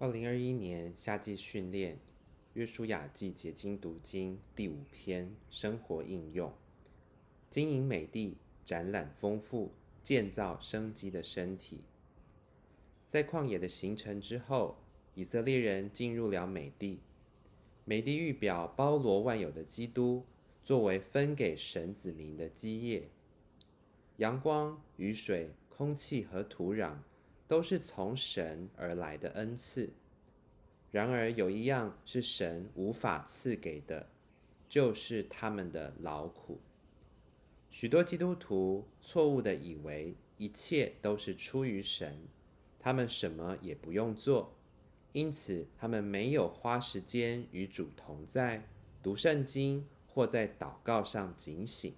二零二一年夏季训练，约书亚记结晶读经第五篇生活应用：经营美地，展览丰富，建造生机的身体。在旷野的行程之后，以色列人进入了美地。美地预表包罗万有的基督，作为分给神子民的基业。阳光、雨水、空气和土壤。都是从神而来的恩赐。然而有一样是神无法赐给的，就是他们的劳苦。许多基督徒错误的以为一切都是出于神，他们什么也不用做，因此他们没有花时间与主同在、读圣经或在祷告上警醒。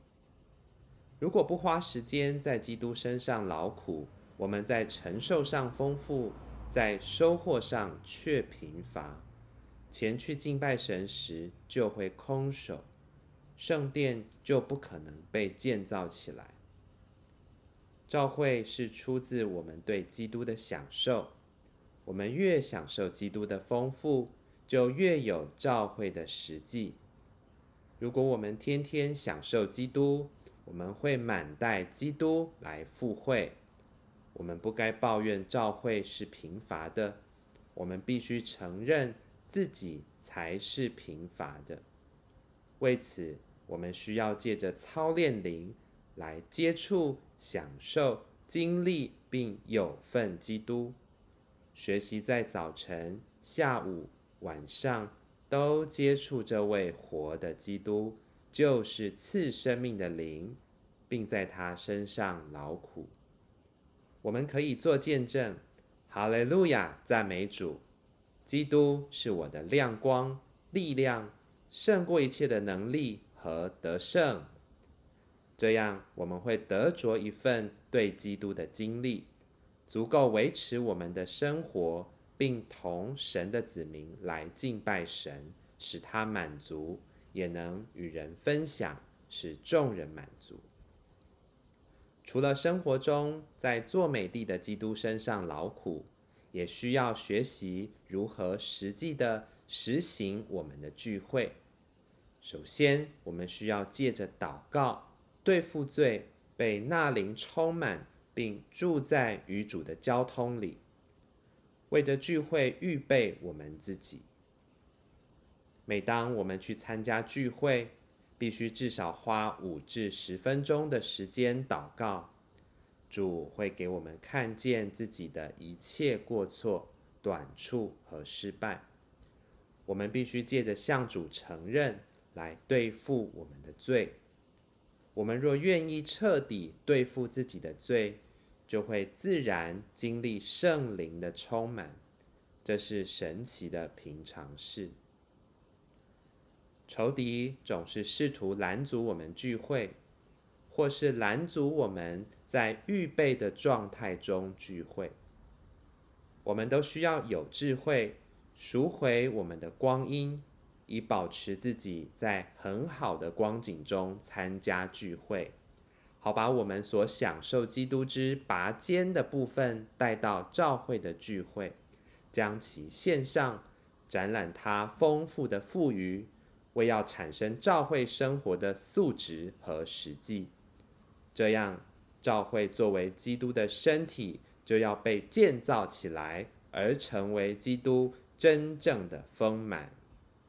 如果不花时间在基督身上劳苦，我们在承受上丰富，在收获上却贫乏。前去敬拜神时就会空手，圣殿就不可能被建造起来。召会是出自我们对基督的享受，我们越享受基督的丰富，就越有召会的实际。如果我们天天享受基督，我们会满带基督来赴会。我们不该抱怨教会是贫乏的，我们必须承认自己才是贫乏的。为此，我们需要借着操练灵来接触、享受、经历并有份基督，学习在早晨、下午、晚上都接触这位活的基督，就是赐生命的灵，并在他身上劳苦。我们可以做见证，哈利路亚，赞美主！基督是我的亮光、力量，胜过一切的能力和得胜。这样，我们会得着一份对基督的经历，足够维持我们的生活，并同神的子民来敬拜神，使他满足，也能与人分享，使众人满足。除了生活中在做美地的基督身上劳苦，也需要学习如何实际的实行我们的聚会。首先，我们需要借着祷告对付罪，被纳灵充满，并住在与主的交通里，为着聚会预备我们自己。每当我们去参加聚会，必须至少花五至十分钟的时间祷告，主会给我们看见自己的一切过错、短处和失败。我们必须借着向主承认来对付我们的罪。我们若愿意彻底对付自己的罪，就会自然经历圣灵的充满，这是神奇的平常事。仇敌总是试图拦阻我们聚会，或是拦阻我们在预备的状态中聚会。我们都需要有智慧赎回我们的光阴，以保持自己在很好的光景中参加聚会，好把我们所享受基督之拔尖的部分带到教会的聚会，将其献上，展览它丰富的富余。为要产生教会生活的素质和实际，这样教会作为基督的身体，就要被建造起来，而成为基督真正的丰满。